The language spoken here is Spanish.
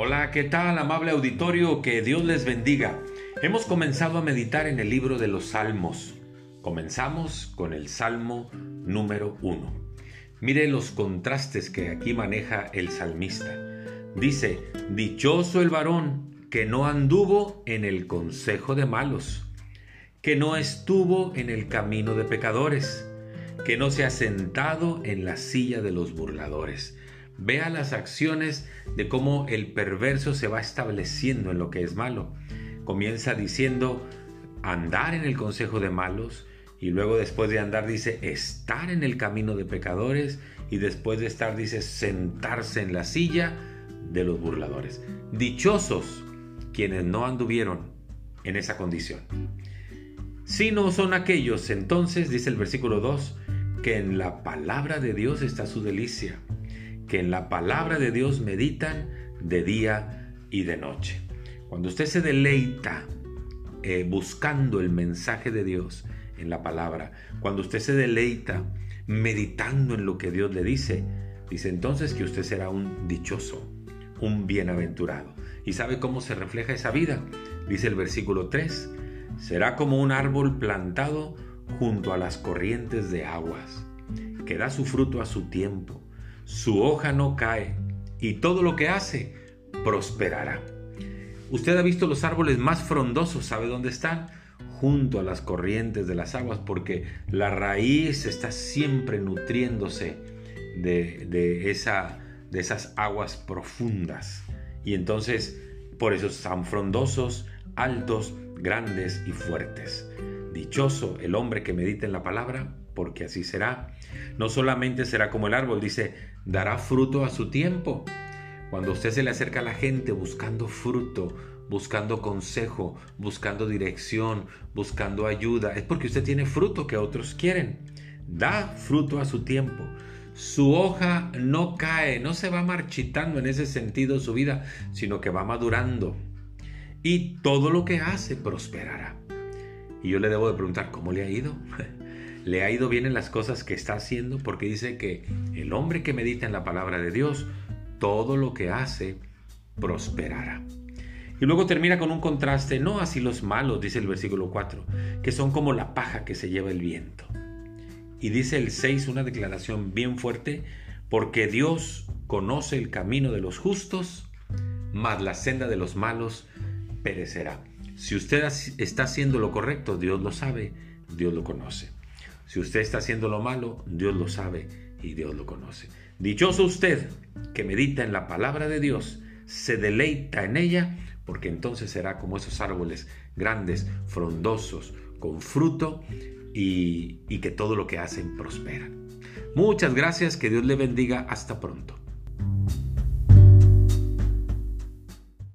Hola, ¿qué tal, amable auditorio? Que Dios les bendiga. Hemos comenzado a meditar en el libro de los Salmos. Comenzamos con el Salmo número 1. Mire los contrastes que aquí maneja el salmista. Dice, Dichoso el varón que no anduvo en el consejo de malos, que no estuvo en el camino de pecadores, que no se ha sentado en la silla de los burladores. Vea las acciones de cómo el perverso se va estableciendo en lo que es malo. Comienza diciendo andar en el consejo de malos y luego después de andar dice estar en el camino de pecadores y después de estar dice sentarse en la silla de los burladores. Dichosos quienes no anduvieron en esa condición. Si no son aquellos, entonces, dice el versículo 2, que en la palabra de Dios está su delicia, que en la palabra de Dios meditan de día y de noche. Cuando usted se deleita eh, buscando el mensaje de Dios en la palabra, cuando usted se deleita meditando en lo que Dios le dice, dice entonces que usted será un dichoso, un bienaventurado. ¿Y sabe cómo se refleja esa vida? Dice el versículo 3, será como un árbol plantado junto a las corrientes de aguas, que da su fruto a su tiempo, su hoja no cae, y todo lo que hace prosperará. Usted ha visto los árboles más frondosos, ¿sabe dónde están? Junto a las corrientes de las aguas, porque la raíz está siempre nutriéndose de, de, esa, de esas aguas profundas. Y entonces, por eso están frondosos, altos, grandes y fuertes. Dichoso el hombre que medita en la palabra, porque así será. No solamente será como el árbol, dice, dará fruto a su tiempo. Cuando usted se le acerca a la gente buscando fruto, buscando consejo, buscando dirección, buscando ayuda, es porque usted tiene fruto que otros quieren. Da fruto a su tiempo. Su hoja no cae, no se va marchitando en ese sentido su vida, sino que va madurando. Y todo lo que hace prosperará. Y yo le debo de preguntar, ¿cómo le ha ido? ¿Le ha ido bien en las cosas que está haciendo? Porque dice que el hombre que medita en la palabra de Dios, todo lo que hace prosperará. Y luego termina con un contraste, no así los malos, dice el versículo 4, que son como la paja que se lleva el viento. Y dice el 6 una declaración bien fuerte, porque Dios conoce el camino de los justos, mas la senda de los malos perecerá. Si usted está haciendo lo correcto, Dios lo sabe, Dios lo conoce. Si usted está haciendo lo malo, Dios lo sabe y Dios lo conoce. Dichoso usted que medita en la palabra de Dios, se deleita en ella, porque entonces será como esos árboles grandes, frondosos, con fruto y, y que todo lo que hacen prospera. Muchas gracias, que Dios le bendiga, hasta pronto.